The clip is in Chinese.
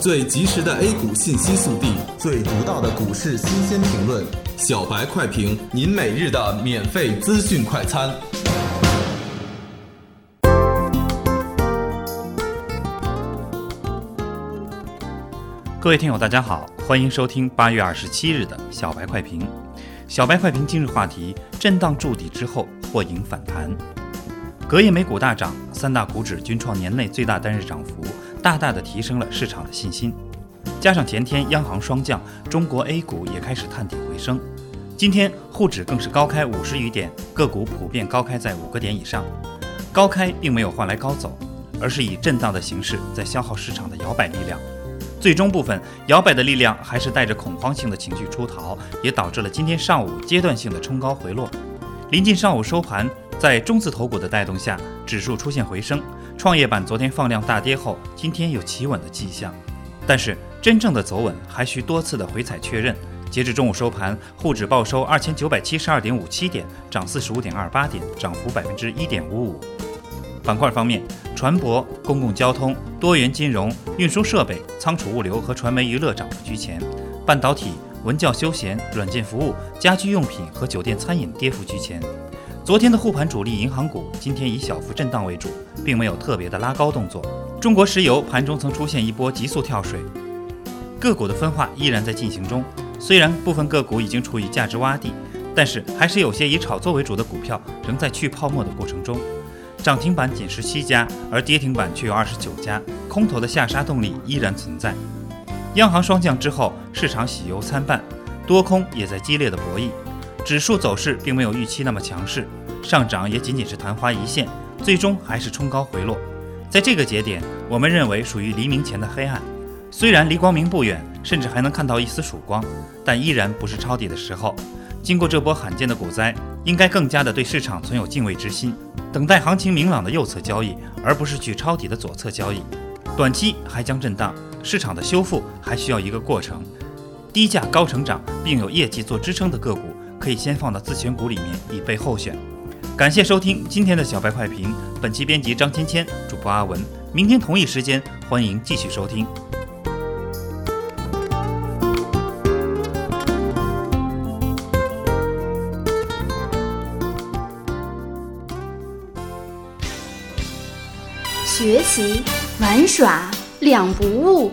最及时的 A 股信息速递，最独到的股市新鲜评论，小白快评，您每日的免费资讯快餐。各位听友，大家好，欢迎收听八月二十七日的小白快评。小白快评今日话题：震荡筑底之后或迎反弹。隔夜美股大涨，三大股指均创年内最大单日涨幅。大大的提升了市场的信心，加上前天央行双降，中国 A 股也开始探底回升。今天沪指更是高开五十余点，个股普遍高开在五个点以上。高开并没有换来高走，而是以震荡的形式在消耗市场的摇摆力量。最终部分摇摆的力量还是带着恐慌性的情绪出逃，也导致了今天上午阶段性的冲高回落。临近上午收盘。在中字头股的带动下，指数出现回升。创业板昨天放量大跌后，今天有企稳的迹象，但是真正的走稳还需多次的回踩确认。截至中午收盘，沪指报收二千九百七十二点五七点，涨四十五点二八点，涨幅百分之一点五五。板块方面，船舶、公共交通、多元金融、运输设备、仓储物流和传媒娱乐涨幅居前，半导体、文教休闲、软件服务、家居用品和酒店餐饮跌幅居前。昨天的护盘主力银行股，今天以小幅震荡为主，并没有特别的拉高动作。中国石油盘中曾出现一波急速跳水，个股的分化依然在进行中。虽然部分个股已经处于价值洼地，但是还是有些以炒作为主的股票仍在去泡沫的过程中。涨停板仅十七家，而跌停板却有二十九家，空头的下杀动力依然存在。央行双降之后，市场喜忧参半，多空也在激烈的博弈。指数走势并没有预期那么强势，上涨也仅仅是昙花一现，最终还是冲高回落。在这个节点，我们认为属于黎明前的黑暗。虽然离光明不远，甚至还能看到一丝曙光，但依然不是抄底的时候。经过这波罕见的股灾，应该更加的对市场存有敬畏之心，等待行情明朗的右侧交易，而不是去抄底的左侧交易。短期还将震荡，市场的修复还需要一个过程。低价高成长并有业绩做支撑的个股。可以先放到自选股里面以备候选。感谢收听今天的小白快评，本期编辑张芊芊，主播阿文。明天同一时间欢迎继续收听。学习玩耍两不误。